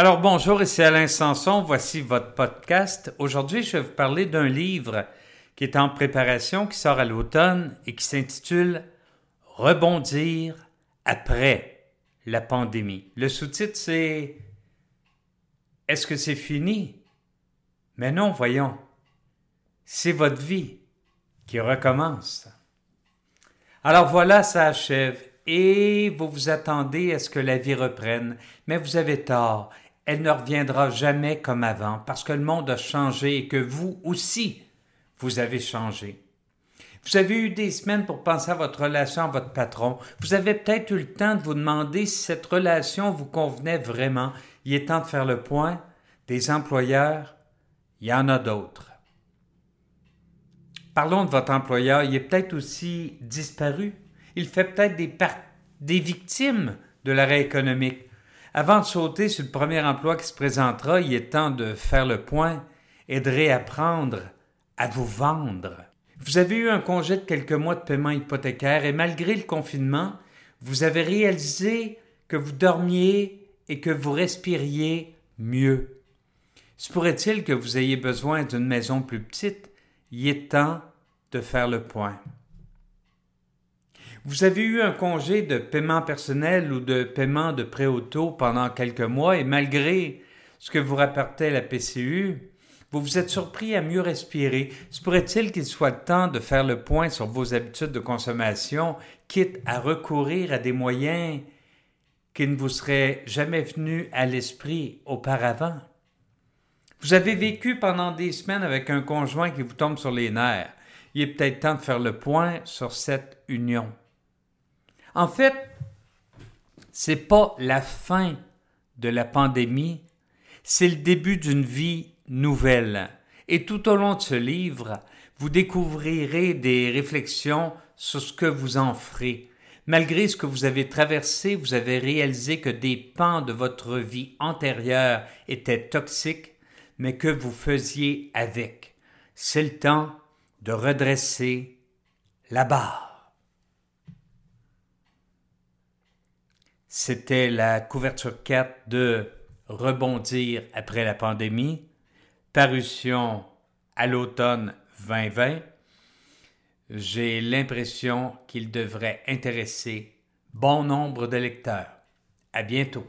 Alors bonjour, ici Alain Sanson, voici votre podcast. Aujourd'hui, je vais vous parler d'un livre qui est en préparation, qui sort à l'automne et qui s'intitule Rebondir après la pandémie. Le sous-titre, c'est Est-ce que c'est fini? Mais non, voyons. C'est votre vie qui recommence. Alors voilà, ça achève et vous vous attendez à ce que la vie reprenne, mais vous avez tort, elle ne reviendra jamais comme avant, parce que le monde a changé et que vous aussi, vous avez changé. Vous avez eu des semaines pour penser à votre relation à votre patron. Vous avez peut-être eu le temps de vous demander si cette relation vous convenait vraiment. Il est temps de faire le point. Des employeurs, il y en a d'autres. Parlons de votre employeur. Il est peut-être aussi disparu il fait peut-être des, des victimes de l'arrêt économique. Avant de sauter sur le premier emploi qui se présentera, il est temps de faire le point et de réapprendre à vous vendre. Vous avez eu un congé de quelques mois de paiement hypothécaire et malgré le confinement, vous avez réalisé que vous dormiez et que vous respiriez mieux. Se pourrait-il que vous ayez besoin d'une maison plus petite? Il est temps de faire le point. Vous avez eu un congé de paiement personnel ou de paiement de prêt auto pendant quelques mois et malgré ce que vous rapportait la PCU, vous vous êtes surpris à mieux respirer. Se pourrait-il qu'il soit temps de faire le point sur vos habitudes de consommation, quitte à recourir à des moyens qui ne vous seraient jamais venus à l'esprit auparavant? Vous avez vécu pendant des semaines avec un conjoint qui vous tombe sur les nerfs. Il est peut-être temps de faire le point sur cette union. En fait, c'est pas la fin de la pandémie, c'est le début d'une vie nouvelle. Et tout au long de ce livre, vous découvrirez des réflexions sur ce que vous en ferez. Malgré ce que vous avez traversé, vous avez réalisé que des pans de votre vie antérieure étaient toxiques, mais que vous faisiez avec. C'est le temps de redresser la barre. C'était la couverture 4 de Rebondir après la pandémie, parution à l'automne 2020. J'ai l'impression qu'il devrait intéresser bon nombre de lecteurs. À bientôt.